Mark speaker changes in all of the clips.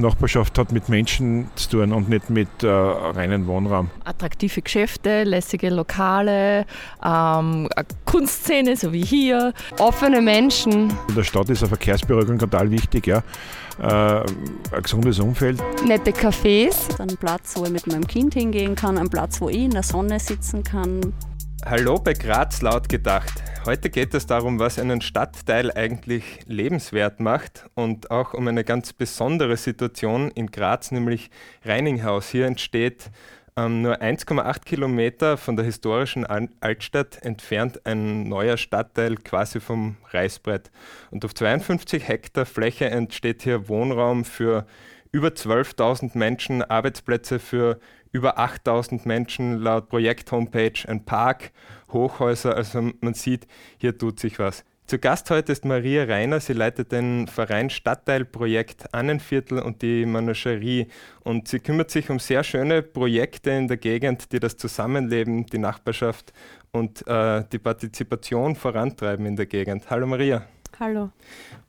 Speaker 1: Nachbarschaft hat mit Menschen zu tun und nicht mit äh, reinen Wohnraum.
Speaker 2: Attraktive Geschäfte, lässige Lokale, ähm, eine Kunstszene, so wie hier, offene Menschen.
Speaker 1: In der Stadt ist eine Verkehrsberuhigung total wichtig. Ja. Äh, ein gesundes Umfeld.
Speaker 2: Nette Cafés.
Speaker 3: Ein Platz, wo ich mit meinem Kind hingehen kann, ein Platz, wo ich in der Sonne sitzen kann.
Speaker 4: Hallo bei Graz laut gedacht. Heute geht es darum, was einen Stadtteil eigentlich lebenswert macht und auch um eine ganz besondere Situation in Graz, nämlich Reininghaus. Hier entsteht ähm, nur 1,8 Kilometer von der historischen Altstadt entfernt ein neuer Stadtteil quasi vom Reißbrett. Und auf 52 Hektar Fläche entsteht hier Wohnraum für über 12.000 Menschen, Arbeitsplätze für über 8000 Menschen laut Projekt-Homepage, ein Park, Hochhäuser. Also man sieht, hier tut sich was. Zu Gast heute ist Maria Reiner. Sie leitet den Verein Stadtteilprojekt Annenviertel und die Managerie. Und sie kümmert sich um sehr schöne Projekte in der Gegend, die das Zusammenleben, die Nachbarschaft und äh, die Partizipation vorantreiben in der Gegend. Hallo Maria.
Speaker 5: Hallo.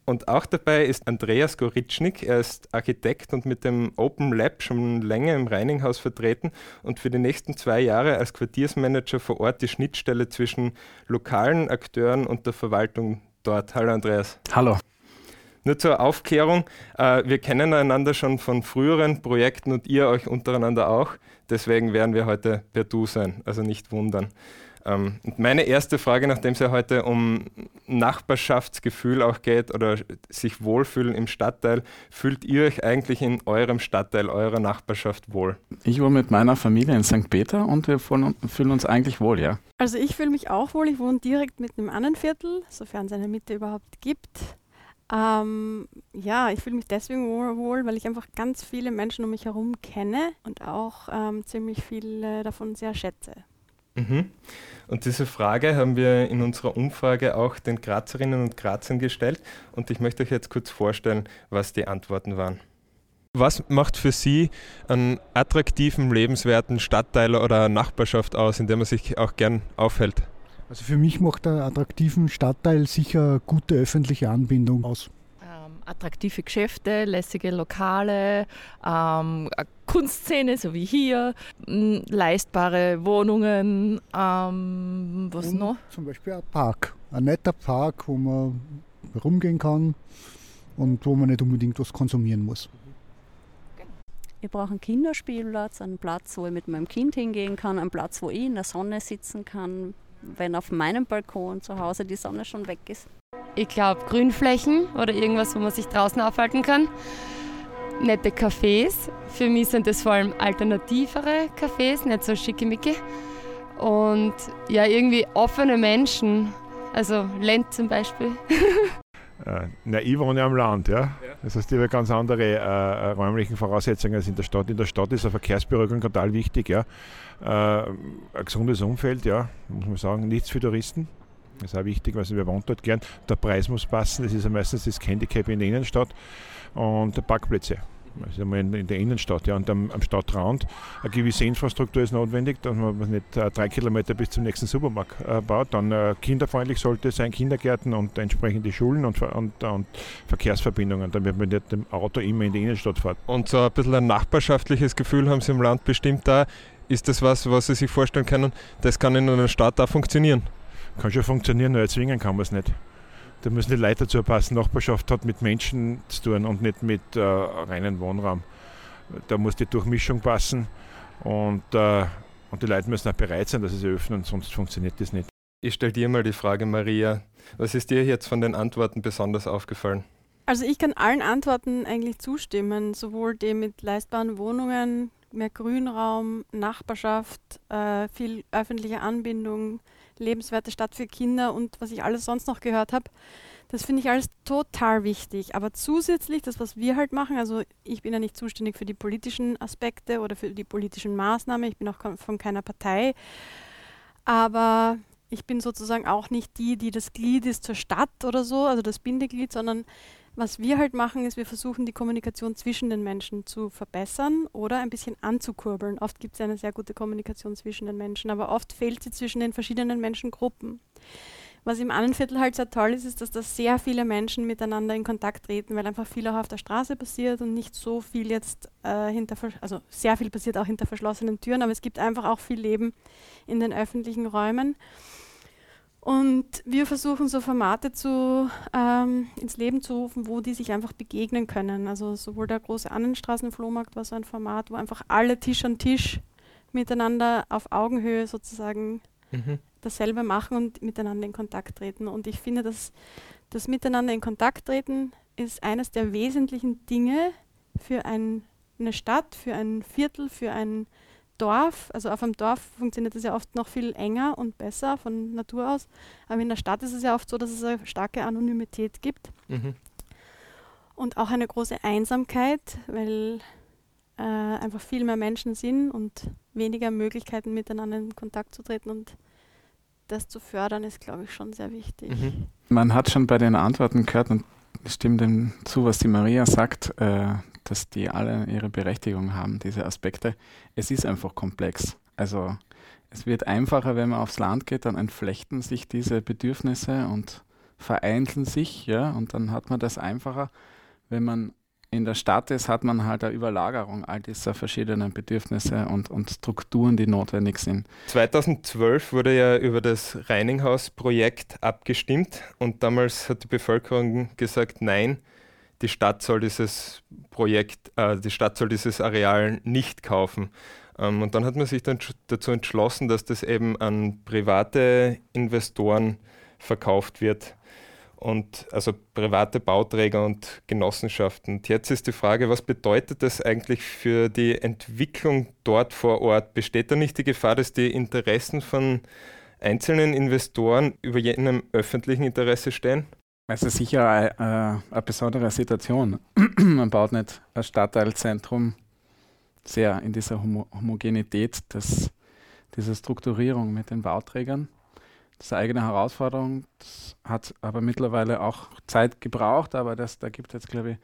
Speaker 4: Und auch dabei ist Andreas Goritschnik. Er ist Architekt und mit dem Open Lab schon länger im Reininghaus vertreten und für die nächsten zwei Jahre als Quartiersmanager vor Ort die Schnittstelle zwischen lokalen Akteuren und der Verwaltung dort. Hallo Andreas.
Speaker 6: Hallo.
Speaker 4: Nur zur Aufklärung, äh, wir kennen einander schon von früheren Projekten und ihr euch untereinander auch. Deswegen werden wir heute per Du sein, also nicht wundern. Ähm, meine erste Frage, nachdem es ja heute um Nachbarschaftsgefühl auch geht oder sich wohlfühlen im Stadtteil, fühlt ihr euch eigentlich in eurem Stadtteil, eurer Nachbarschaft wohl?
Speaker 6: Ich wohne mit meiner Familie in St. Peter und wir fühlen uns eigentlich wohl, ja.
Speaker 5: Also ich fühle mich auch wohl. Ich wohne direkt mit einem anderen Viertel, sofern es eine Mitte überhaupt gibt. Ähm, ja, ich fühle mich deswegen wohl, weil ich einfach ganz viele Menschen um mich herum kenne und auch ähm, ziemlich viele davon sehr schätze.
Speaker 4: Mhm. Und diese Frage haben wir in unserer Umfrage auch den Grazerinnen und Grazern gestellt und ich möchte euch jetzt kurz vorstellen, was die Antworten waren. Was macht für Sie einen attraktiven, lebenswerten Stadtteil oder Nachbarschaft aus, in der man sich auch gern aufhält?
Speaker 7: Also für mich macht einen attraktiven Stadtteil sicher gute öffentliche Anbindung aus
Speaker 2: attraktive Geschäfte, lässige Lokale, ähm, eine Kunstszene, so wie hier, leistbare Wohnungen, ähm, was
Speaker 7: Und
Speaker 2: noch?
Speaker 7: Zum Beispiel ein Park, ein netter Park, wo man rumgehen kann und wo man nicht unbedingt was konsumieren muss.
Speaker 3: Ich brauche einen Kinderspielplatz, einen Platz, wo ich mit meinem Kind hingehen kann, einen Platz, wo ich in der Sonne sitzen kann, wenn auf meinem Balkon zu Hause die Sonne schon weg ist.
Speaker 2: Ich glaube Grünflächen oder irgendwas, wo man sich draußen aufhalten kann. Nette Cafés. Für mich sind das vor allem alternativere Cafés, nicht so schickimicki. Und ja, irgendwie offene Menschen. Also Lent zum Beispiel.
Speaker 1: Äh, na, ich wohne am Land, ja. Das heißt, ich habe ganz andere äh, äh, räumliche Voraussetzungen als in der Stadt. In der Stadt ist eine Verkehrsberuhigung total wichtig, ja. Äh, ein gesundes Umfeld, ja, muss man sagen. Nichts für Touristen. Das ist auch wichtig, weil wir wohnen dort gern. Der Preis muss passen, das ist ja meistens das Handicap in der Innenstadt. Und Parkplätze. Das ist einmal in, der Innenstadt. Ja. Und am, am, Stadtrand eine gewisse Infrastruktur ist notwendig, dass man nicht äh, drei Kilometer bis zum nächsten Supermarkt äh, baut. Dann äh, kinderfreundlich sollte es sein, Kindergärten und entsprechende Schulen und, und, und Verkehrsverbindungen, damit man nicht mit dem Auto immer in die Innenstadt fährt.
Speaker 4: Und so ein bisschen ein nachbarschaftliches Gefühl haben Sie im Land bestimmt da. Ist das was, was Sie sich vorstellen können, das kann in einer Stadt auch funktionieren?
Speaker 1: Kann schon funktionieren, nur erzwingen kann man es nicht. Da müssen die Leute dazu passen. Nachbarschaft hat mit Menschen zu tun und nicht mit äh, reinen Wohnraum. Da muss die Durchmischung passen und, äh, und die Leute müssen auch bereit sein, dass sie es öffnen, sonst funktioniert das nicht.
Speaker 4: Ich stelle dir mal die Frage, Maria. Was ist dir jetzt von den Antworten besonders aufgefallen?
Speaker 5: Also ich kann allen Antworten eigentlich zustimmen, sowohl dem mit leistbaren Wohnungen, mehr Grünraum, Nachbarschaft, äh, viel öffentliche Anbindung, lebenswerte Stadt für Kinder und was ich alles sonst noch gehört habe. Das finde ich alles total wichtig. Aber zusätzlich, das, was wir halt machen, also ich bin ja nicht zuständig für die politischen Aspekte oder für die politischen Maßnahmen, ich bin auch von keiner Partei, aber ich bin sozusagen auch nicht die, die das Glied ist zur Stadt oder so, also das Bindeglied, sondern was wir halt machen, ist, wir versuchen die Kommunikation zwischen den Menschen zu verbessern oder ein bisschen anzukurbeln. Oft gibt es eine sehr gute Kommunikation zwischen den Menschen, aber oft fehlt sie zwischen den verschiedenen Menschengruppen. Was im Annenviertel halt sehr toll ist, ist, dass da sehr viele Menschen miteinander in Kontakt treten, weil einfach viel auch auf der Straße passiert und nicht so viel jetzt äh, hinter, also sehr viel passiert auch hinter verschlossenen Türen, aber es gibt einfach auch viel Leben in den öffentlichen Räumen. Und wir versuchen so Formate zu, ähm, ins Leben zu rufen, wo die sich einfach begegnen können. Also sowohl der große Annenstraßenflohmarkt war so ein Format, wo einfach alle Tisch an Tisch miteinander auf Augenhöhe sozusagen mhm. dasselbe machen und miteinander in Kontakt treten. Und ich finde, dass das Miteinander in Kontakt treten ist eines der wesentlichen Dinge für ein, eine Stadt, für ein Viertel, für ein Dorf, also auf einem Dorf funktioniert das ja oft noch viel enger und besser von Natur aus, aber in der Stadt ist es ja oft so, dass es eine starke Anonymität gibt mhm. und auch eine große Einsamkeit, weil äh, einfach viel mehr Menschen sind und weniger Möglichkeiten miteinander in Kontakt zu treten und das zu fördern ist, glaube ich, schon sehr wichtig. Mhm.
Speaker 6: Man hat schon bei den Antworten gehört und stimmt dem zu, was die Maria sagt, äh, dass die alle ihre Berechtigung haben, diese Aspekte. Es ist einfach komplex. Also es wird einfacher, wenn man aufs Land geht, dann entflechten sich diese Bedürfnisse und vereinzeln sich, ja, und dann hat man das einfacher. Wenn man in der Stadt ist, hat man halt eine Überlagerung all dieser verschiedenen Bedürfnisse und, und Strukturen, die notwendig sind.
Speaker 4: 2012 wurde ja über das Reininghaus-Projekt abgestimmt und damals hat die Bevölkerung gesagt, nein, die Stadt soll dieses Projekt, äh, die Stadt soll dieses Areal nicht kaufen. Ähm, und dann hat man sich dann dazu entschlossen, dass das eben an private Investoren verkauft wird. Und also private Bauträger und Genossenschaften. Und jetzt ist die Frage, was bedeutet das eigentlich für die Entwicklung dort vor Ort? Besteht da nicht die Gefahr, dass die Interessen von einzelnen Investoren über jenem öffentlichen Interesse stehen?
Speaker 6: Es ist sicher eine, eine besondere Situation. Man baut nicht ein Stadtteilzentrum sehr in dieser Homo Homogenität des, dieser Strukturierung mit den Bauträgern. Das ist eine eigene Herausforderung. Das hat aber mittlerweile auch Zeit gebraucht, aber das, da gibt es jetzt, glaube ich,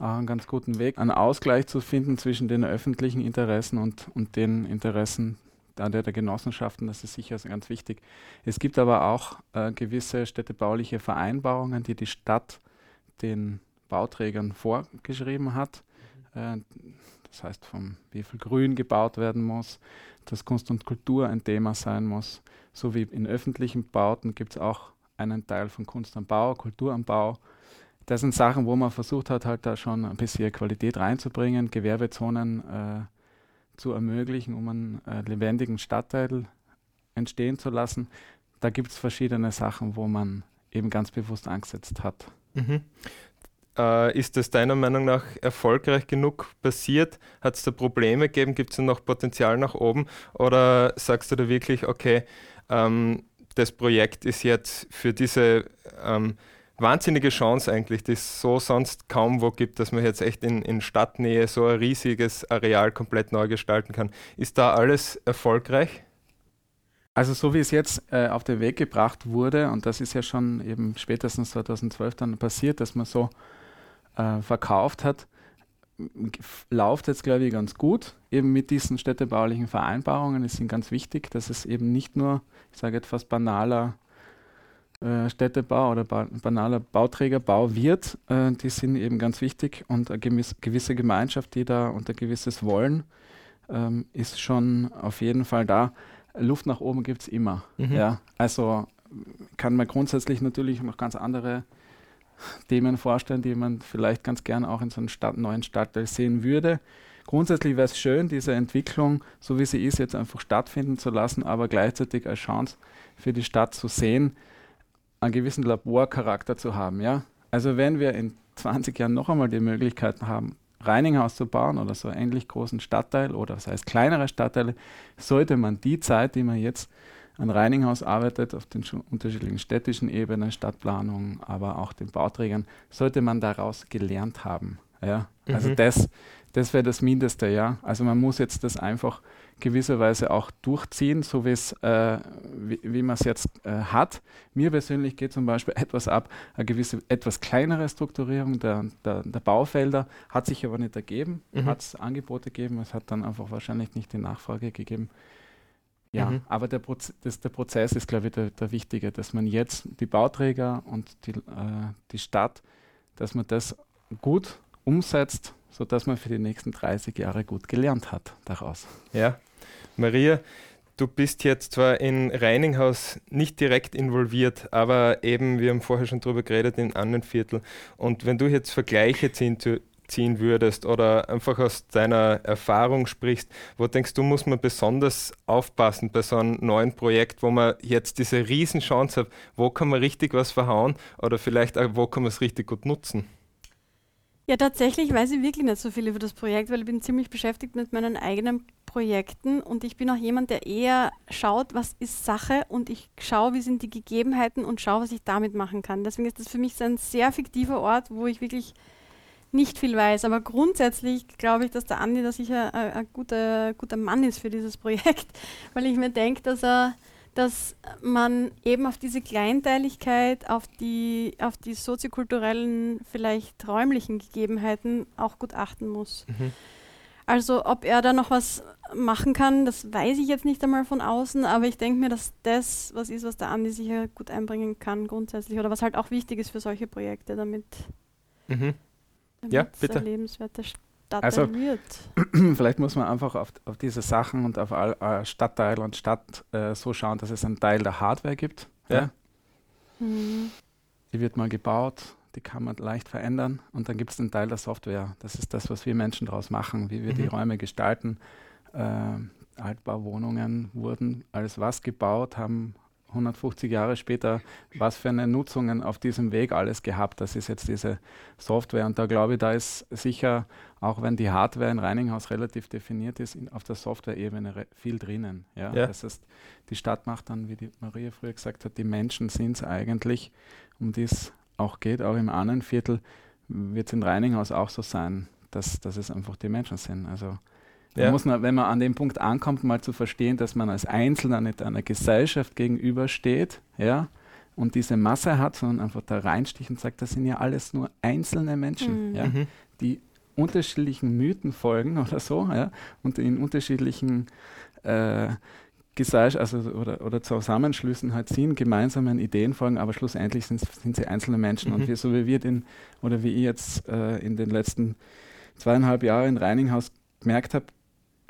Speaker 6: auch einen ganz guten Weg, einen Ausgleich zu finden zwischen den öffentlichen Interessen und, und den Interessen der, der Genossenschaften, das ist sicher ganz wichtig. Es gibt aber auch äh, gewisse städtebauliche Vereinbarungen, die die Stadt den Bauträgern vorgeschrieben hat. Äh, das heißt, vom wie viel Grün gebaut werden muss, dass Kunst und Kultur ein Thema sein muss. So wie in öffentlichen Bauten gibt es auch einen Teil von Kunst am Bau, Kultur am Bau. Das sind Sachen, wo man versucht hat, halt da schon ein bisschen Qualität reinzubringen, Gewerbezonen äh, zu ermöglichen, um einen äh, lebendigen Stadtteil entstehen zu lassen. Da gibt es verschiedene Sachen, wo man eben ganz bewusst angesetzt hat. Mhm.
Speaker 4: Äh, ist das deiner Meinung nach erfolgreich genug passiert? Hat es da Probleme gegeben? Gibt es noch Potenzial nach oben? Oder sagst du da wirklich, okay, ähm, das Projekt ist jetzt für diese ähm, wahnsinnige Chance eigentlich, die es so sonst kaum wo gibt, dass man jetzt echt in, in Stadtnähe so ein riesiges Areal komplett neu gestalten kann. Ist da alles erfolgreich?
Speaker 6: Also so wie es jetzt äh, auf den Weg gebracht wurde, und das ist ja schon eben spätestens 2012 dann passiert, dass man so äh, verkauft hat, läuft jetzt, glaube ich, ganz gut. Eben mit diesen städtebaulichen Vereinbarungen. Es sind ganz wichtig, dass es eben nicht nur, ich sage etwas banaler äh, Städtebau oder ba banaler Bauträgerbau wird, äh, die sind eben ganz wichtig und eine gewisse Gemeinschaft, die da und ein gewisses Wollen ähm, ist schon auf jeden Fall da. Luft nach oben gibt es immer. Mhm. Ja? Also kann man grundsätzlich natürlich noch ganz andere Themen vorstellen, die man vielleicht ganz gern auch in so einem Stadt, neuen Stadtteil sehen würde. Grundsätzlich wäre es schön, diese Entwicklung, so wie sie ist, jetzt einfach stattfinden zu lassen, aber gleichzeitig als Chance für die Stadt zu sehen, einen gewissen Laborcharakter zu haben. Ja? Also wenn wir in 20 Jahren noch einmal die Möglichkeiten haben, Reininghaus zu bauen oder so einen ähnlich großen Stadtteil oder das heißt kleinere Stadtteile, sollte man die Zeit, die man jetzt an Reininghaus arbeitet, auf den unterschiedlichen städtischen Ebenen, Stadtplanung, aber auch den Bauträgern, sollte man daraus gelernt haben. Ja? Also mhm. das, das wäre das Mindeste, ja. Also man muss jetzt das einfach gewisserweise auch durchziehen, so äh, wie, wie man es jetzt äh, hat. Mir persönlich geht zum Beispiel etwas ab, eine gewisse etwas kleinere Strukturierung der, der, der Baufelder hat sich aber nicht ergeben, mhm. hat es Angebote gegeben, es hat dann einfach wahrscheinlich nicht die Nachfrage gegeben. Ja, mhm. aber der, Proz das, der Prozess ist, glaube ich, der, der wichtige, dass man jetzt die Bauträger und die, äh, die Stadt, dass man das gut umsetzt, sodass man für die nächsten 30 Jahre gut gelernt hat daraus.
Speaker 4: Ja, Maria, du bist jetzt zwar in Reininghaus nicht direkt involviert, aber eben, wir haben vorher schon drüber geredet, in anderen Viertel. Und wenn du jetzt Vergleiche ziehen, ziehen würdest oder einfach aus deiner Erfahrung sprichst, wo denkst du, muss man besonders aufpassen bei so einem neuen Projekt, wo man jetzt diese Riesenchance hat, wo kann man richtig was verhauen oder vielleicht auch, wo kann man es richtig gut nutzen?
Speaker 5: Ja, tatsächlich weiß ich wirklich nicht so viel über das Projekt, weil ich bin ziemlich beschäftigt mit meinen eigenen Projekten und ich bin auch jemand, der eher schaut, was ist Sache und ich schaue, wie sind die Gegebenheiten und schaue, was ich damit machen kann. Deswegen ist das für mich so ein sehr fiktiver Ort, wo ich wirklich nicht viel weiß. Aber grundsätzlich glaube ich, dass der Andi da sicher ein, guter, guter Mann ist für dieses Projekt, weil ich mir denke, dass er dass man eben auf diese Kleinteiligkeit, auf die, auf die soziokulturellen, vielleicht räumlichen Gegebenheiten auch gut achten muss. Mhm. Also ob er da noch was machen kann, das weiß ich jetzt nicht einmal von außen, aber ich denke mir, dass das was ist, was der Andi sicher gut einbringen kann grundsätzlich oder was halt auch wichtig ist für solche Projekte, damit
Speaker 4: mhm ja, bitte.
Speaker 5: eine lebenswerte Stadt
Speaker 6: also. Vielleicht muss man einfach auf, auf diese Sachen und auf all, uh, Stadtteil und Stadt äh, so schauen, dass es einen Teil der Hardware gibt. Ja. ja. Mhm. Die wird mal gebaut, die kann man leicht verändern und dann gibt es einen Teil der Software. Das ist das, was wir Menschen daraus machen, wie wir mhm. die Räume gestalten. Äh, Altbauwohnungen wurden als was gebaut, haben 150 Jahre später, was für eine Nutzungen auf diesem Weg alles gehabt. Das ist jetzt diese Software. Und da glaube ich, da ist sicher, auch wenn die Hardware in Reininghaus relativ definiert ist, in, auf der Software-Ebene viel drinnen. Ja? ja? Das heißt, die Stadt macht dann, wie die Maria früher gesagt hat, die Menschen sind es eigentlich, um die es auch geht. Auch im anderen Viertel wird es in Reininghaus auch so sein, dass, dass es einfach die Menschen sind. Also ja. muss man, wenn man an dem Punkt ankommt, mal zu verstehen, dass man als Einzelner nicht einer Gesellschaft gegenübersteht, ja, und diese Masse hat, sondern einfach da reinsticht und sagt, das sind ja alles nur einzelne Menschen, mhm. ja, mhm. die unterschiedlichen Mythen folgen oder so, ja, und in unterschiedlichen äh, also oder, oder Zusammenschlüssen halt sind, gemeinsamen Ideen folgen, aber schlussendlich sind, sind sie einzelne Menschen. Mhm. Und wir, so wie wir den, oder wie ich jetzt äh, in den letzten zweieinhalb Jahren in Reininghaus gemerkt habe,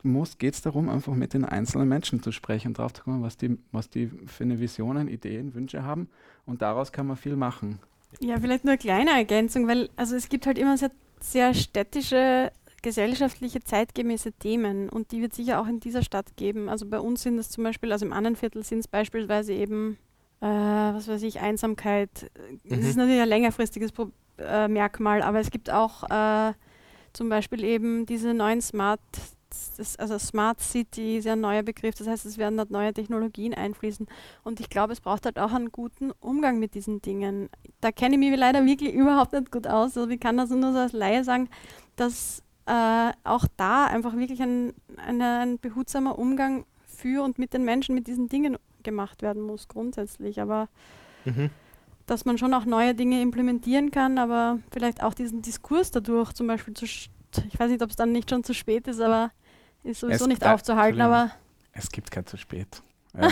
Speaker 6: muss, geht es darum, einfach mit den einzelnen Menschen zu sprechen, drauf zu kommen, was die, was die für eine Visionen, Ideen, Wünsche haben. Und daraus kann man viel machen.
Speaker 5: Ja, vielleicht nur eine kleine Ergänzung, weil also es gibt halt immer sehr, sehr städtische, gesellschaftliche, zeitgemäße Themen und die wird sicher auch in dieser Stadt geben. Also bei uns sind es zum Beispiel, also im anderen Viertel sind es beispielsweise eben, äh, was weiß ich, Einsamkeit. Mhm. Das ist natürlich ein längerfristiges Pro äh, Merkmal, aber es gibt auch äh, zum Beispiel eben diese neuen Smart das, also Smart City ist ja ein neuer Begriff, das heißt, es werden dort neue Technologien einfließen. Und ich glaube, es braucht halt auch einen guten Umgang mit diesen Dingen. Da kenne ich mich leider wirklich überhaupt nicht gut aus. Also ich kann das nur so als Laie sagen, dass äh, auch da einfach wirklich ein, eine, ein behutsamer Umgang für und mit den Menschen mit diesen Dingen gemacht werden muss, grundsätzlich. Aber mhm. dass man schon auch neue Dinge implementieren kann, aber vielleicht auch diesen Diskurs dadurch zum Beispiel zu ich weiß nicht, ob es dann nicht schon zu spät ist, aber ist sowieso es nicht aufzuhalten, aber.
Speaker 6: Es gibt kein zu spät.
Speaker 4: Ja.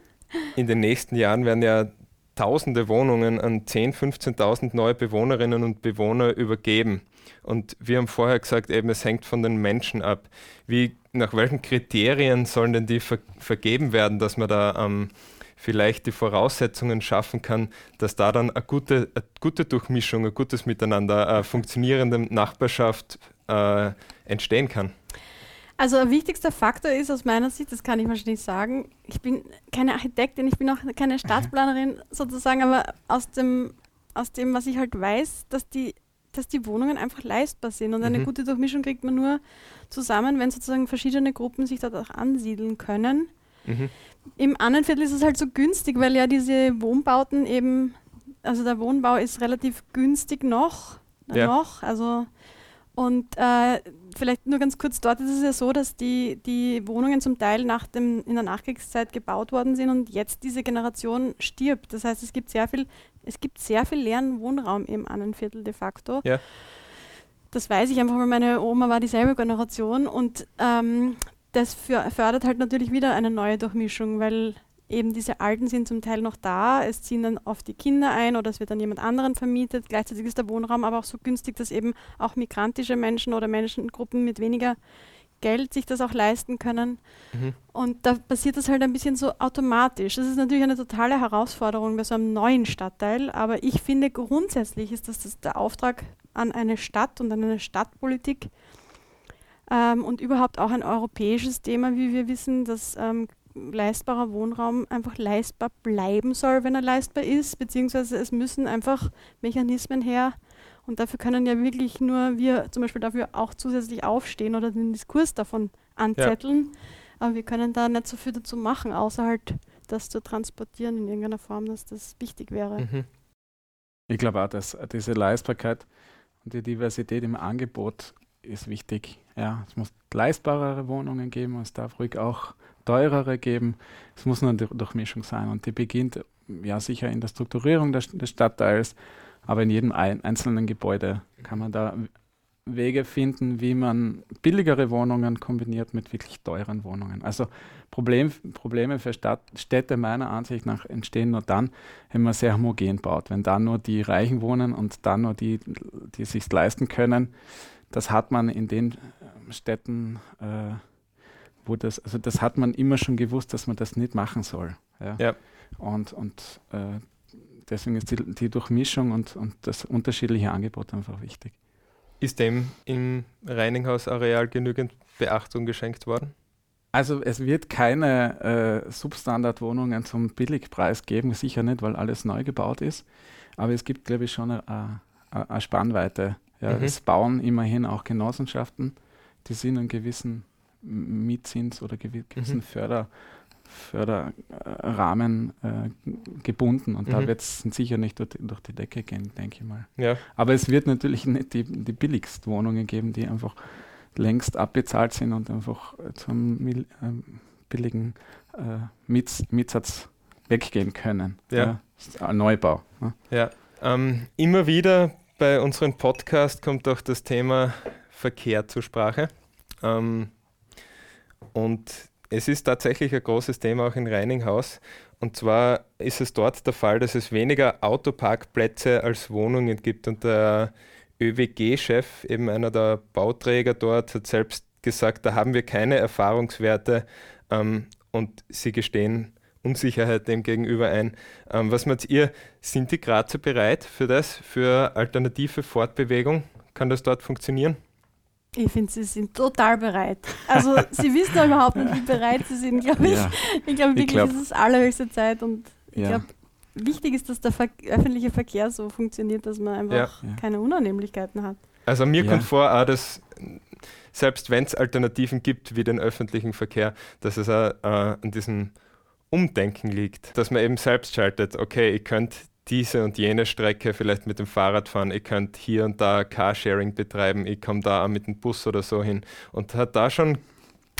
Speaker 4: In den nächsten Jahren werden ja tausende Wohnungen an 10.000, 15.000 neue Bewohnerinnen und Bewohner übergeben. Und wir haben vorher gesagt, eben es hängt von den Menschen ab. Wie, nach welchen Kriterien sollen denn die ver vergeben werden, dass man da ähm, vielleicht die Voraussetzungen schaffen kann, dass da dann eine gute, eine gute Durchmischung, ein gutes Miteinander, eine funktionierende Nachbarschaft äh, entstehen kann?
Speaker 5: Also ein wichtigster Faktor ist aus meiner Sicht, das kann ich wahrscheinlich sagen, ich bin keine Architektin, ich bin auch keine Staatsplanerin sozusagen, aber aus dem, aus dem, was ich halt weiß, dass die, dass die Wohnungen einfach leistbar sind und eine mhm. gute Durchmischung kriegt man nur zusammen, wenn sozusagen verschiedene Gruppen sich dort auch ansiedeln können. Mhm. Im Annenviertel ist es halt so günstig, weil ja diese Wohnbauten eben, also der Wohnbau ist relativ günstig noch, ja. noch, also und äh, vielleicht nur ganz kurz, dort ist es ja so, dass die, die Wohnungen zum Teil nach dem, in der Nachkriegszeit gebaut worden sind und jetzt diese Generation stirbt. Das heißt, es gibt sehr viel, es gibt sehr viel leeren Wohnraum im Annenviertel de facto.
Speaker 4: Ja.
Speaker 5: Das weiß ich einfach, weil meine Oma war dieselbe Generation und ähm, das fördert halt natürlich wieder eine neue Durchmischung, weil eben diese Alten sind zum Teil noch da, es ziehen dann oft die Kinder ein oder es wird dann jemand anderen vermietet. Gleichzeitig ist der Wohnraum aber auch so günstig, dass eben auch migrantische Menschen oder Menschengruppen mit weniger Geld sich das auch leisten können. Mhm. Und da passiert das halt ein bisschen so automatisch. Das ist natürlich eine totale Herausforderung bei so einem neuen Stadtteil, aber ich finde grundsätzlich ist das, das der Auftrag an eine Stadt und an eine Stadtpolitik ähm, und überhaupt auch ein europäisches Thema, wie wir wissen, dass ähm, leistbarer Wohnraum einfach leistbar bleiben soll, wenn er leistbar ist, beziehungsweise es müssen einfach Mechanismen her, und dafür können ja wirklich nur wir zum Beispiel dafür auch zusätzlich aufstehen oder den Diskurs davon anzetteln. Ja. Aber wir können da nicht so viel dazu machen, außer halt das zu transportieren in irgendeiner Form, dass das wichtig wäre. Mhm.
Speaker 6: Ich glaube auch, dass diese Leistbarkeit und die Diversität im Angebot ist wichtig. Ja, es muss leistbarere Wohnungen geben, es darf ruhig auch teurere geben. Es muss eine Durchmischung sein und die beginnt ja sicher in der Strukturierung des, des Stadtteils aber in jedem ein, einzelnen Gebäude kann man da Wege finden, wie man billigere Wohnungen kombiniert mit wirklich teuren Wohnungen. Also Problem, Probleme für Stadt, Städte meiner Ansicht nach entstehen nur dann, wenn man sehr homogen baut. Wenn da nur die Reichen wohnen und dann nur die, die sich leisten können. Das hat man in den Städten, äh, wo das, also das hat man immer schon gewusst, dass man das nicht machen soll. Ja. ja. Und, und äh, deswegen ist die, die Durchmischung und, und das unterschiedliche Angebot einfach wichtig.
Speaker 4: Ist dem im Reininghaus-Areal genügend Beachtung geschenkt worden?
Speaker 6: Also es wird keine äh, Substandardwohnungen zum Billigpreis geben, sicher nicht, weil alles neu gebaut ist. Aber es gibt, glaube ich, schon eine, eine Spannweite. Ja, mhm. Es bauen immerhin auch Genossenschaften, die sind einen gewissen Mietzins oder gewissen mhm. Förder, Förderrahmen äh, gebunden und mhm. da wird es sicher nicht durch, durch, die Decke gehen, denke ich mal. Ja. Aber es wird natürlich nicht die, die billigsten Wohnungen geben, die einfach längst abbezahlt sind und einfach zum äh, billigen äh, Miets, Mietsatz weggehen können. Ja. ja Neubau.
Speaker 4: Ne? Ja. Ähm, immer wieder bei unserem Podcast kommt auch das Thema Verkehr zur Sprache. Ähm, und es ist tatsächlich ein großes Thema auch in Reininghaus. Und zwar ist es dort der Fall, dass es weniger Autoparkplätze als Wohnungen gibt. Und der ÖWG-Chef, eben einer der Bauträger dort, hat selbst gesagt, da haben wir keine Erfahrungswerte ähm, und sie gestehen Unsicherheit dem gegenüber ein. Ähm, was meint ihr, sind die Grazer bereit für das, für alternative Fortbewegung? Kann das dort funktionieren?
Speaker 5: Ich finde, sie sind total bereit. Also sie wissen ja überhaupt nicht, wie bereit sie sind, glaube ich. Ja. Ich glaube wirklich, glaub, es ist allerhöchste Zeit und ich ja. glaube, wichtig ist, dass der Ver öffentliche Verkehr so funktioniert, dass man einfach ja. keine Unannehmlichkeiten hat.
Speaker 4: Also mir kommt vor, auch, dass selbst wenn es Alternativen gibt wie den öffentlichen Verkehr, dass es auch äh, an diesem Umdenken liegt, dass man eben selbst schaltet, okay, ich könnte diese und jene Strecke vielleicht mit dem Fahrrad fahren, ihr könnt hier und da Carsharing betreiben, ich komme da mit dem Bus oder so hin. Und hat da schon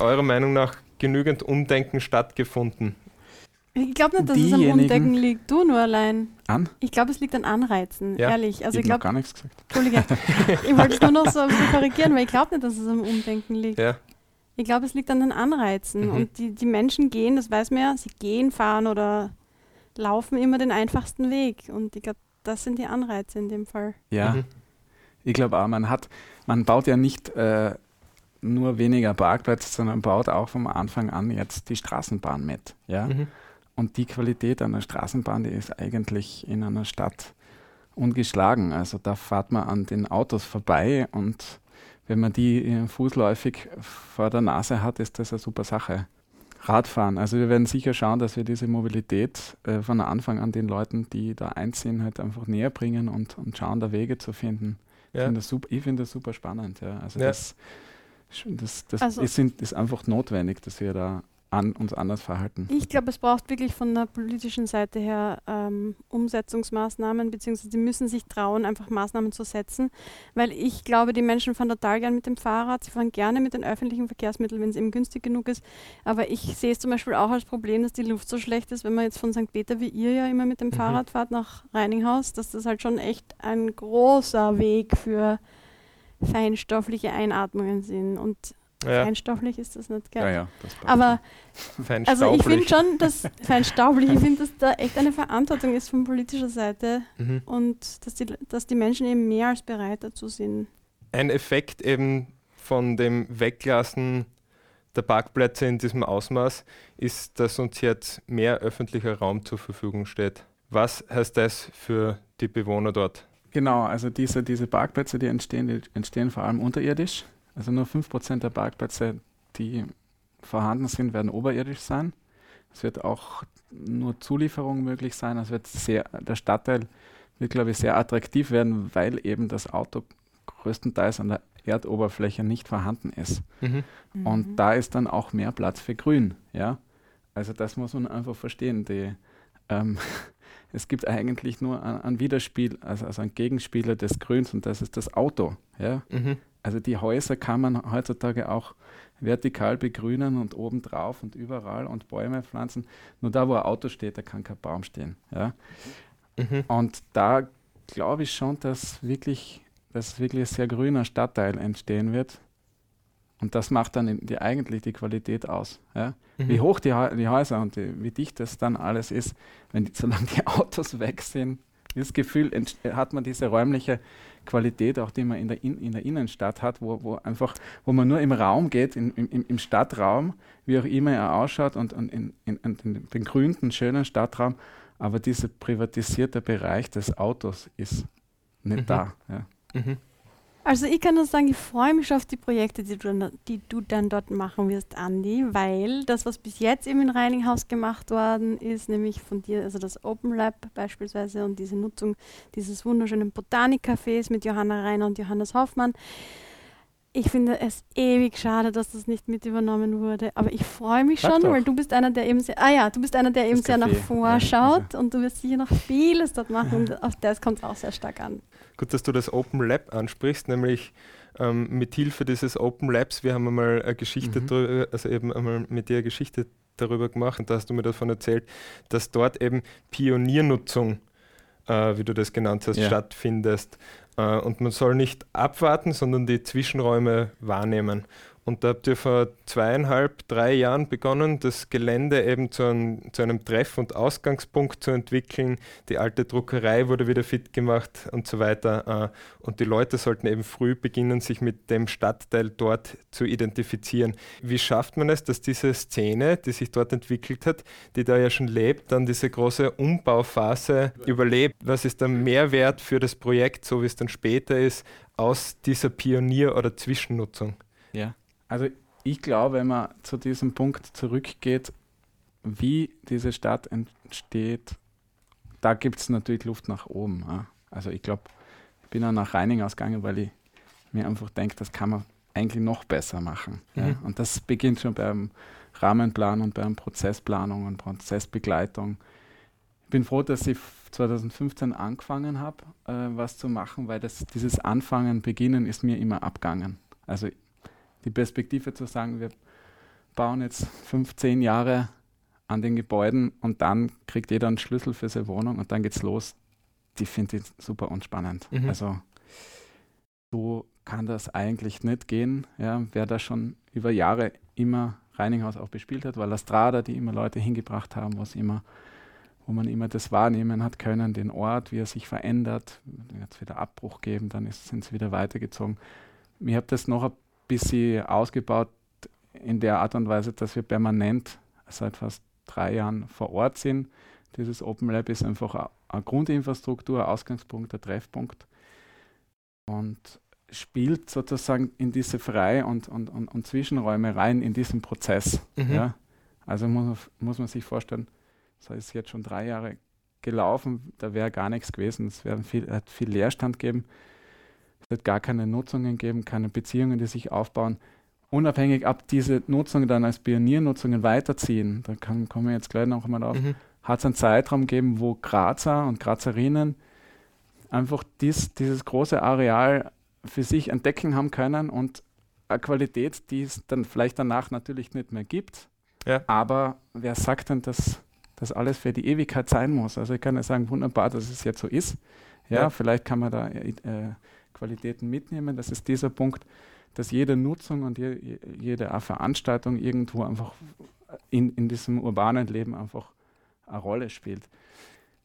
Speaker 4: eurer Meinung nach genügend Umdenken stattgefunden?
Speaker 5: Ich glaube nicht, dass Diejenigen es am Umdenken liegt, du nur allein. An? Ich glaube, es liegt an Anreizen, ja. ehrlich. Also ich, ich habe
Speaker 6: gar nichts gesagt.
Speaker 5: Entschuldige, ich wollte es nur noch so korrigieren, weil ich glaube nicht, dass es am Umdenken liegt. Ja. Ich glaube, es liegt an den Anreizen. Mhm. Und die, die Menschen gehen, das weiß man ja, sie gehen, fahren oder laufen immer den einfachsten Weg. Und ich glaube, das sind die Anreize in dem Fall.
Speaker 6: Ja, mhm. ich glaube auch, man hat, man baut ja nicht äh, nur weniger Parkplätze, sondern baut auch vom Anfang an jetzt die Straßenbahn mit. Ja? Mhm. Und die Qualität einer Straßenbahn, die ist eigentlich in einer Stadt ungeschlagen. Also da fährt man an den Autos vorbei und wenn man die fußläufig vor der Nase hat, ist das eine super Sache. Radfahren. Also wir werden sicher schauen, dass wir diese Mobilität äh, von Anfang an den Leuten, die da einziehen, halt einfach näher bringen und, und schauen, da Wege zu finden. Ja. Ich finde das, super, find das super spannend. Ja. Also ja. das, das, das also ist, ist einfach notwendig, dass wir da an, uns anders verhalten.
Speaker 5: Ich glaube, es braucht wirklich von der politischen Seite her ähm, Umsetzungsmaßnahmen, beziehungsweise sie müssen sich trauen, einfach Maßnahmen zu setzen, weil ich glaube, die Menschen fahren total gern mit dem Fahrrad, sie fahren gerne mit den öffentlichen Verkehrsmitteln, wenn es eben günstig genug ist, aber ich sehe es zum Beispiel auch als Problem, dass die Luft so schlecht ist, wenn man jetzt von St. Peter wie ihr ja immer mit dem mhm. Fahrrad fahrt nach Reininghaus, dass das halt schon echt ein großer Weg für feinstoffliche Einatmungen sind und Ja. Feinstaublich ist das nicht, gell?
Speaker 6: Ja, ja,
Speaker 5: das passt. Aber also ich finde schon, dass feinstaublich, ich finde, dass da echt eine Verantwortung ist von politischer Seite mhm. und dass die, dass die Menschen eben mehr als bereit dazu sind.
Speaker 4: Ein Effekt eben von dem Weglassen der Parkplätze in diesem Ausmaß ist, dass uns jetzt mehr öffentlicher Raum zur Verfügung steht. Was heißt das für die Bewohner dort?
Speaker 6: Genau, also diese, diese Parkplätze, die entstehen, die entstehen vor allem unterirdisch. Also nur 5% der Parkplätze, die vorhanden sind, werden oberirdisch sein. Es wird auch nur Zulieferung möglich sein. Es wird sehr, der Stadtteil wird, glaube ich, sehr attraktiv werden, weil eben das Auto größtenteils an der Erdoberfläche nicht vorhanden ist. Mhm. Und mhm. da ist dann auch mehr Platz für Grün. Ja? Also das muss man einfach verstehen. Die, ähm, es gibt eigentlich nur ein, Widerspiel, also, also ein Gegenspieler des Grüns und das ist das Auto. Ja? Mhm. Also die Häuser kann man heutzutage auch vertikal begrünen und obendrauf und überall und Bäume pflanzen. Nur da, wo ein Auto steht, da kann kein Baum stehen. Ja? Mhm. Und da glaube ich schon, dass wirklich, dass wirklich ein sehr grüner Stadtteil entstehen wird. Und das macht dann die, eigentlich die Qualität aus. Ja? Mhm. Wie hoch die, die Häuser und die, wie dicht das dann alles ist, wenn die, solange die Autos weg sind, das Gefühl hat man diese räumliche Qualität, auch die man in der, in, in der Innenstadt hat, wo, wo einfach, wo man nur im Raum geht, in, im, im Stadtraum, wie auch immer er ausschaut und, und in, in, in den begrünten, schönen Stadtraum, aber dieser privatisierte Bereich des Autos ist nicht mhm. da. Ja. Mhm.
Speaker 5: Also ich kann nur sagen, ich freue mich auf die Projekte, die du, die du dann dort machen wirst, Andi, weil das, was bis jetzt eben in Reininghaus gemacht worden ist, nämlich von dir, also das Open Lab beispielsweise und diese Nutzung dieses wunderschönen Botanikcafés mit Johanna Reiner und Johannes Hoffmann, ich finde es ewig schade, dass das nicht mit übernommen wurde. Aber ich freue mich Sag schon, doch. weil du bist einer, der eben sehr, ah ja, du bist einer, der das eben sehr nach vorschaut ja. und du wirst sicher noch vieles dort machen und auf das kommt es auch sehr stark an.
Speaker 4: Gut, dass du das Open Lab ansprichst, nämlich ähm, mit Hilfe dieses Open Labs, wir haben einmal eine Geschichte mhm. drüber, also eben einmal mit dir eine Geschichte darüber gemacht und da hast du mir davon erzählt, dass dort eben Pioniernutzung, äh, wie du das genannt hast, ja. stattfindet. Äh, und man soll nicht abwarten, sondern die Zwischenräume wahrnehmen. Und da habt ihr vor zweieinhalb, drei Jahren begonnen, das Gelände eben zu einem, zu einem Treff- und Ausgangspunkt zu entwickeln. Die alte Druckerei wurde wieder fit gemacht und so weiter. Äh, und die Leute sollten eben früh beginnen, sich mit dem Stadtteil dort zu identifizieren. Wie schafft man es, dass diese Szene, die sich dort entwickelt hat, die da ja schon lebt, dann diese große Umbauphase überlebt? Was ist der Mehrwert für das Projekt, so wie es dann später ist, aus dieser Pionier- oder Zwischennutzung?
Speaker 6: Ja. Also ich glaube, wenn man zu diesem Punkt zurückgeht, wie diese Stadt entsteht, da gibt es natürlich Luft nach oben. Ja. Also ich glaube, ich bin auch nach Reining ausgegangen, weil ich mir einfach denke, das kann man eigentlich noch besser machen. Mhm. Ja. Und das beginnt schon beim Rahmenplan und beim Prozessplanung und Prozessbegleitung. Ich bin froh, dass ich 2015 angefangen habe, äh, was zu machen, weil das, dieses Anfangen, Beginnen ist mir immer abgangen. Also die Perspektive zu sagen, wir bauen jetzt 15 Jahre an den Gebäuden und dann kriegt jeder einen Schlüssel für seine Wohnung und dann geht's los, die finde ich super unspannend. Mhm. Also so kann das eigentlich nicht gehen. Ja, wer da schon über Jahre immer Reininghaus auch bespielt hat, weil Strada, die immer Leute hingebracht haben, was immer, wo man immer das wahrnehmen hat können, den Ort, wie er sich verändert, es wieder Abbruch geben, dann sind sie wieder weitergezogen. Ich habe das noch ein bisschen ausgebaut in der Art und Weise, dass wir permanent seit fast drei Jahren vor Ort sind. Dieses Open Lab ist einfach eine Grundinfrastruktur, ein Ausgangspunkt, ein Treffpunkt und spielt sozusagen in diese Frei- und, und, und, und Zwischenräume rein in diesen Prozess. Mhm. Ja? Also muss, muss man sich vorstellen, so ist jetzt schon drei Jahre gelaufen, da wäre gar nichts gewesen, es viel, hat viel Leerstand gegeben. Wird gar keine Nutzungen geben, keine Beziehungen, die sich aufbauen. Unabhängig, ob diese Nutzungen dann als Pioniernutzungen weiterziehen, da kann, kommen wir jetzt gleich noch einmal auf, mhm. hat es einen Zeitraum gegeben, wo Grazer und Grazerinnen einfach dies, dieses große Areal für sich entdecken haben können und eine Qualität, die es dann vielleicht danach natürlich nicht mehr gibt. Ja. Aber wer sagt denn, dass das alles für die Ewigkeit sein muss? Also ich kann ja sagen, wunderbar, dass es jetzt so ist. Ja, ja. vielleicht kann man da äh, Qualitäten mitnehmen. Das ist dieser Punkt. dass jede Nutzung und je, jede Veranstaltung irgendwo einfach in, in diesem urbanen Leben einfach eine Rolle spielt.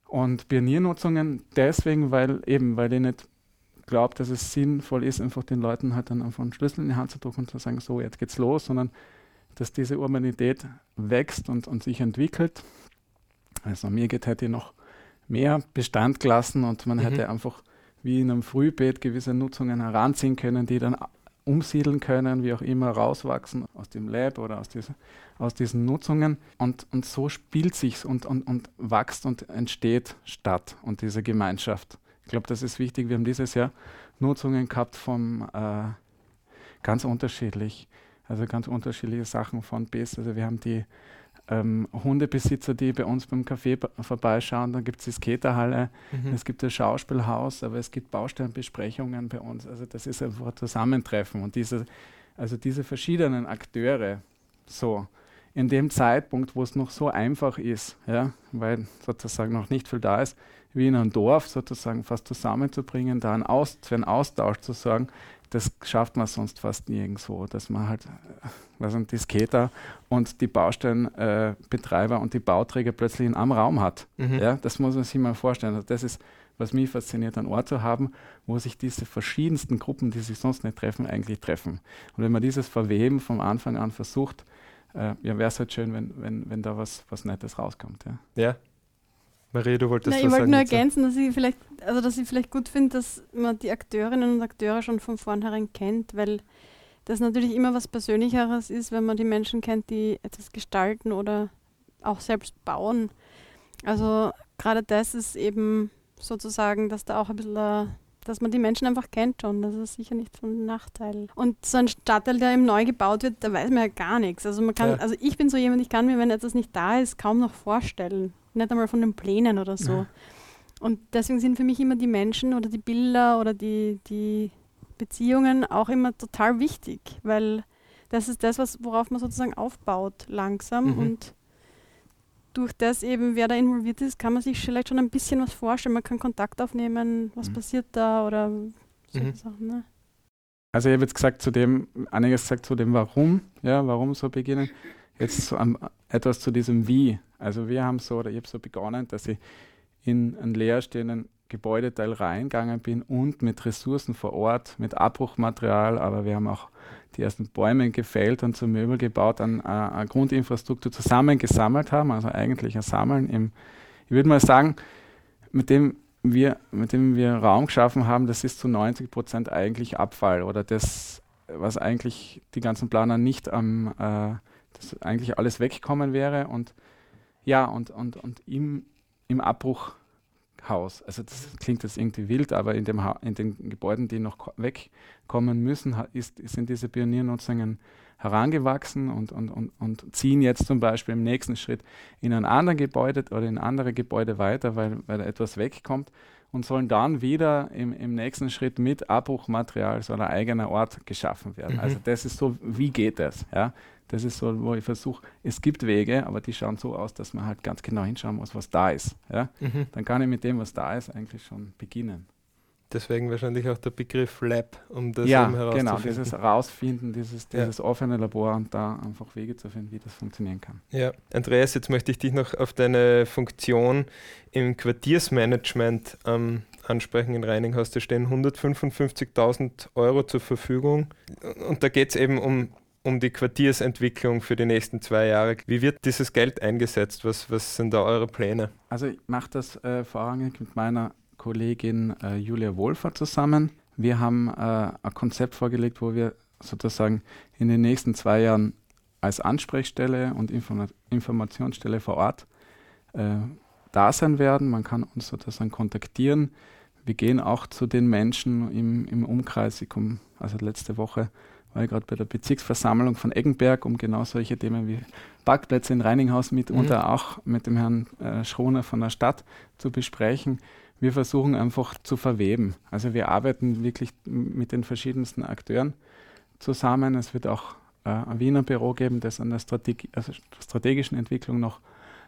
Speaker 6: Und Pioniernutzungen deswegen, weil eben, weil ich nicht glaube, dass es sinnvoll ist, einfach den Leuten halt dann einfach einen Schlüssel in die Hand zu drücken und zu sagen, so, jetzt geht's los, sondern dass diese Urbanität wächst und, und sich entwickelt. Also mir geht heute noch mehr Bestand gelassen und man mhm. hätte einfach wie in einem Frühbeet gewisse Nutzungen heranziehen können, die dann umsiedeln können, wie auch immer, rauswachsen aus dem Lab oder aus, diese, aus diesen Nutzungen. Und, und so spielt sich und, und, und wächst und entsteht Stadt und diese Gemeinschaft. Ich glaube, das ist wichtig. Wir haben dieses Jahr Nutzungen gehabt vom äh, ganz unterschiedlich, also ganz unterschiedliche Sachen von bis. Also wir haben die ähm, Hundebesitzer, die bei uns beim Café vorbeischauen. Dann gibt es die Skaterhalle, mhm. es gibt das Schauspielhaus, aber es gibt Baustellenbesprechungen bei uns. Also das ist einfach ein Zusammentreffen. Und diese, also diese verschiedenen Akteure, so in dem Zeitpunkt, wo es noch so einfach ist, ja, weil sozusagen noch nicht viel da ist, wie in einem Dorf sozusagen fast zusammenzubringen, da einen Aus, für einen Austausch zu sorgen, das schafft man sonst fast nirgendwo, dass man halt, äh, was sind die Skater und die Baustellenbetreiber äh, und die Bauträger plötzlich in einem Raum hat. Mhm. Ja, das muss man sich mal vorstellen. Also das ist, was mich fasziniert, einen Ort zu haben, wo sich diese verschiedensten Gruppen, die sich sonst nicht treffen, eigentlich treffen. Und wenn man dieses Verweben vom Anfang an versucht, äh, ja, wäre es halt schön, wenn, wenn, wenn da was, was Nettes rauskommt. Ja.
Speaker 4: ja. Marie, du wolltest
Speaker 5: Na, Ich wollte nur ergänzen, dass ich vielleicht, also dass ich vielleicht gut finde, dass man die Akteurinnen und Akteure schon von vornherein kennt, weil das natürlich immer was Persönlicheres ist, wenn man die Menschen kennt, die etwas gestalten oder auch selbst bauen. Also gerade das ist eben sozusagen, dass da auch ein bisschen, dass man die Menschen einfach kennt schon. Das ist sicher nicht von Nachteil. Und so ein Stadtteil, der eben neu gebaut wird, da weiß man ja gar nichts. Also man kann, ja. also ich bin so jemand, ich kann mir, wenn etwas nicht da ist, kaum noch vorstellen nicht einmal von den Plänen oder so. Ja. Und deswegen sind für mich immer die Menschen oder die Bilder oder die, die Beziehungen auch immer total wichtig, weil das ist das, was, worauf man sozusagen aufbaut langsam mhm. und durch das eben, wer da involviert ist, kann man sich vielleicht schon ein bisschen was vorstellen. Man kann Kontakt aufnehmen, was mhm. passiert da oder solche mhm. Sachen. Ne?
Speaker 6: Also ich habe jetzt gesagt zu dem, einiges gesagt zu dem Warum, ja, warum so beginnen. Jetzt so um, etwas zu diesem Wie. Also wir haben so, oder ich habe so begonnen, dass ich in einen leerstehenden Gebäudeteil reingegangen bin und mit Ressourcen vor Ort, mit Abbruchmaterial, aber wir haben auch die ersten Bäume gefällt und zu Möbel gebaut, an äh, eine Grundinfrastruktur zusammengesammelt haben, also eigentlich ein Sammeln im, ich würde mal sagen, mit dem wir, mit dem wir Raum geschaffen haben, das ist zu 90 Prozent eigentlich Abfall oder das, was eigentlich die ganzen Planer nicht am, äh, das eigentlich alles wegkommen wäre und ja, und, und, und im, im Abbruchhaus, also das klingt jetzt irgendwie wild, aber in, dem in den Gebäuden, die noch wegkommen müssen, ist, sind diese Pioniernutzungen herangewachsen und, und, und, und ziehen jetzt zum Beispiel im nächsten Schritt in ein anderes Gebäude oder in andere Gebäude weiter, weil, weil da etwas wegkommt und sollen dann wieder im, im nächsten Schritt mit Abbruchmaterial so ein eigener Ort geschaffen werden. Mhm. Also das ist so, wie geht das? Ja? Das ist so, wo ich versuche, es gibt Wege, aber die schauen so aus, dass man halt ganz genau hinschauen muss, was da ist. Ja? Mhm. Dann kann ich mit dem, was da ist, eigentlich schon beginnen.
Speaker 4: Deswegen wahrscheinlich auch der Begriff Lab, um das
Speaker 6: ja, eben herauszufinden. genau, dieses Herausfinden, dieses, dieses ja. offene Labor und da einfach Wege zu finden, wie das funktionieren kann.
Speaker 4: Ja, Andreas, jetzt möchte ich dich noch auf deine Funktion im Quartiersmanagement ähm, ansprechen. In Reining hast du stehen 155.000 Euro zur Verfügung und da geht es eben um um die Quartiersentwicklung für die nächsten zwei Jahre. Wie wird dieses Geld eingesetzt? Was, was sind da eure Pläne?
Speaker 6: Also ich mache das äh, vorrangig mit meiner Kollegin äh, Julia Wohlfahrt zusammen. Wir haben äh, ein Konzept vorgelegt, wo wir sozusagen in den nächsten zwei Jahren als Ansprechstelle und Informa Informationsstelle vor Ort äh, da sein werden. Man kann uns sozusagen kontaktieren. Wir gehen auch zu den Menschen im, im Umkreis. Ich komme also letzte Woche war ich gerade bei der Bezirksversammlung von Eggenberg, um genau solche Themen wie Parkplätze in Reininghaus mitunter mhm. auch mit dem Herrn äh, Schroner von der Stadt zu besprechen. Wir versuchen einfach zu verweben. Also wir arbeiten wirklich mit den verschiedensten Akteuren zusammen. Es wird auch äh, ein Wiener Büro geben, das an der Strategi also strategischen Entwicklung noch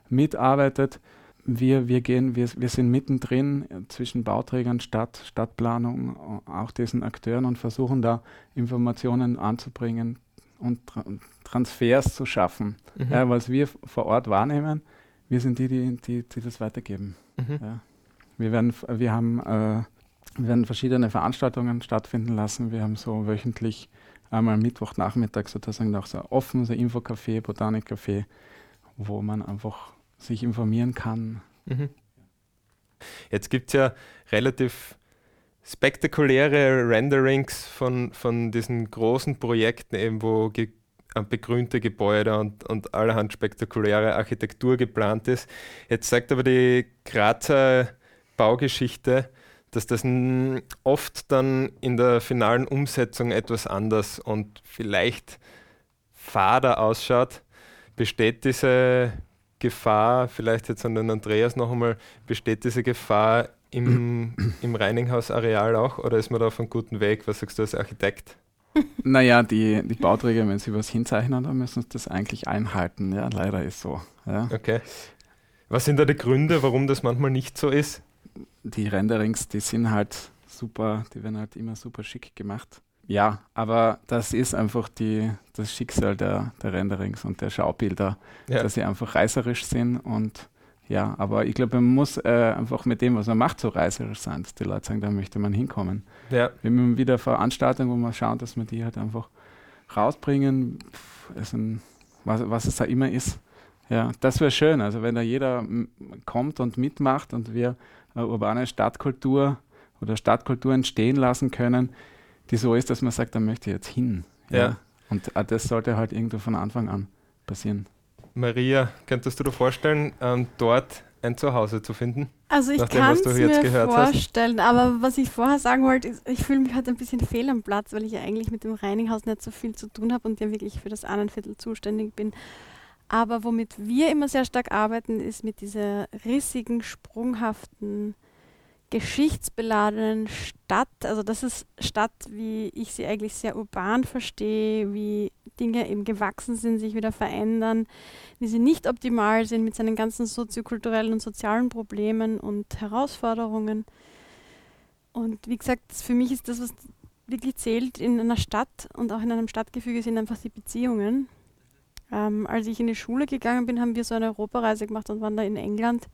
Speaker 6: mitarbeitet. Wir, wir gehen, wir, wir sind mittendrin zwischen Bauträgern, Stadt, Stadtplanung, auch diesen Akteuren und versuchen da Informationen anzubringen und Tra Transfers zu schaffen. Mhm. Ja, was wir vor Ort wahrnehmen, wir sind die, die, die, die das weitergeben. Mhm. Ja. Wir, werden, wir, haben, äh, wir werden verschiedene Veranstaltungen stattfinden lassen. Wir haben so wöchentlich einmal Mittwochnachmittag sozusagen auch so offen, so Infocafé, Botanikcafé, wo man einfach sich informieren kann. Mhm.
Speaker 4: Jetzt gibt es ja relativ spektakuläre Renderings von, von diesen großen Projekten, eben wo ge äh, begrünte Gebäude und, und allerhand spektakuläre Architektur geplant ist. Jetzt sagt aber die Grazer Baugeschichte, dass das oft dann in der finalen Umsetzung etwas anders und vielleicht fader ausschaut. Besteht diese Gefahr, vielleicht jetzt an den Andreas noch einmal, besteht diese Gefahr im, im Reininghaus-Areal auch oder ist man da auf einem guten Weg? Was sagst du als Architekt?
Speaker 6: Naja, die, die Bauträger, wenn sie was hinzeichnen, dann müssen sie das eigentlich einhalten. Ja, leider ist so. Ja.
Speaker 4: Okay. Was sind da die Gründe, warum das manchmal nicht so ist?
Speaker 6: Die Renderings, die sind halt super, die werden halt immer super schick gemacht. Ja, aber das ist einfach die, das Schicksal der, der Renderings und der Schaubilder, ja. dass sie einfach reißerisch sind und ja, aber ich glaube, man muss äh, einfach mit dem, was man macht, so reißerisch sein, dass die Leute sagen, da möchte man hinkommen. Ja. Wir haben wieder Veranstaltungen, wo wir schauen, dass wir die halt einfach rausbringen, also, was, was es da immer ist. Ja, das wäre schön. Also wenn da jeder kommt und mitmacht und wir eine urbane Stadtkultur oder Stadtkultur entstehen lassen können, die so ist, dass man sagt, da möchte ich jetzt hin. Ja. ja. Und das sollte halt irgendwo von Anfang an passieren.
Speaker 4: Maria, könntest du dir vorstellen, ähm, dort ein Zuhause zu finden?
Speaker 5: Also ich kann es mir vorstellen, hast? aber was ich vorher sagen wollte, ist, ich fühle mich halt ein bisschen fehl am Platz, weil ich ja eigentlich mit dem Reininghaus nicht so viel zu tun habe und ja wirklich für das Annenviertel zuständig bin. Aber womit wir immer sehr stark arbeiten, ist mit dieser rissigen, sprunghaften geschichtsbeladenen Stadt. Also das ist Stadt, wie ich sie eigentlich sehr urban verstehe, wie Dinge eben gewachsen sind, sich wieder verändern, wie sie nicht optimal sind mit seinen ganzen soziokulturellen und sozialen Problemen und Herausforderungen. Und wie gesagt, für mich ist das, was wirklich zählt in einer Stadt und auch in einem Stadtgefüge, sind einfach die Beziehungen. Ähm, als ich in die Schule gegangen bin, haben wir so eine Europareise gemacht und waren da in England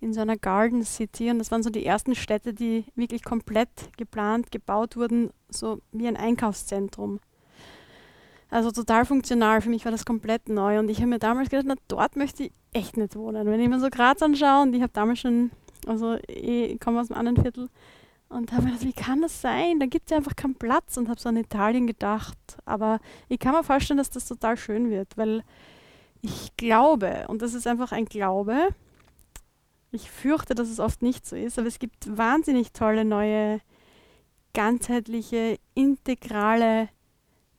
Speaker 5: in so einer Garden City und das waren so die ersten Städte, die wirklich komplett geplant, gebaut wurden, so wie ein Einkaufszentrum. Also total funktional. Für mich war das komplett neu und ich habe mir damals gedacht, na dort möchte ich echt nicht wohnen. Wenn ich mir so Graz anschaue und ich habe damals schon, also ich komme aus einem anderen Viertel und habe mir gedacht, wie kann das sein? Da gibt es ja einfach keinen Platz und habe so an Italien gedacht. Aber ich kann mir vorstellen, dass das total schön wird, weil ich glaube, und das ist einfach ein Glaube, ich fürchte, dass es oft nicht so ist, aber es gibt wahnsinnig tolle neue, ganzheitliche, integrale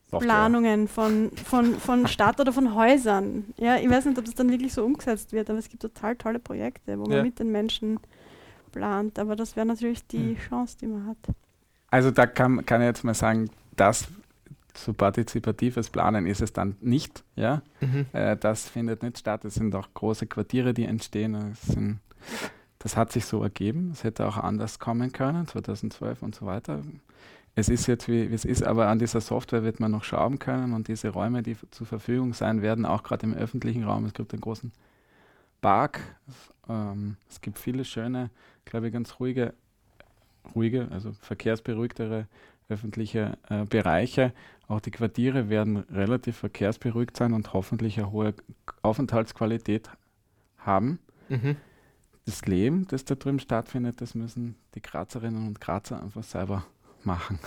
Speaker 5: Software. Planungen von, von, von Stadt oder von Häusern. Ja, ich weiß nicht, ob das dann wirklich so umgesetzt wird, aber es gibt total tolle Projekte, wo man mit den Menschen plant. Aber das wäre natürlich die mhm. Chance, die man hat.
Speaker 6: Also da kann, kann ich jetzt mal sagen, das so partizipatives Planen ist es dann nicht. Ja? Mhm. Äh, das findet nicht statt. Es sind auch große Quartiere, die entstehen. Es sind das hat sich so ergeben. Es hätte auch anders kommen können, 2012 und so weiter. Es ist jetzt wie, es ist, aber an dieser Software wird man noch schrauben können und diese Räume, die zur Verfügung sein werden, auch gerade im öffentlichen Raum. Es gibt einen großen Park. Ähm, es gibt viele schöne, glaube ich, ganz ruhige, ruhige, also verkehrsberuhigtere öffentliche äh, Bereiche. Auch die Quartiere werden relativ verkehrsberuhigt sein und hoffentlich eine hohe Aufenthaltsqualität haben. Mhm das Leben, das da drüben stattfindet, das müssen die Grazerinnen und Grazer einfach selber machen.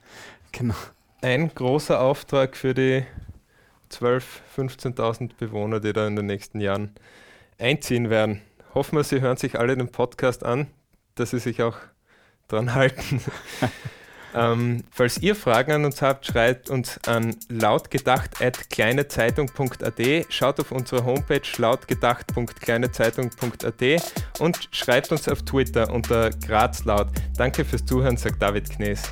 Speaker 4: genau. Ein großer Auftrag für die 12.000, 15.000 Bewohner, die da in den nächsten Jahren einziehen werden. Hoffen wir, Sie hören sich alle den Podcast an, dass Sie sich auch dran halten. Ähm, falls ihr Fragen an uns habt, schreibt uns an lautgedacht.kleinezeitung.at, schaut auf unserer Homepage lautgedacht.kleinezeitung.at und schreibt uns auf Twitter unter Grazlaut. Danke fürs Zuhören, sagt David Knees.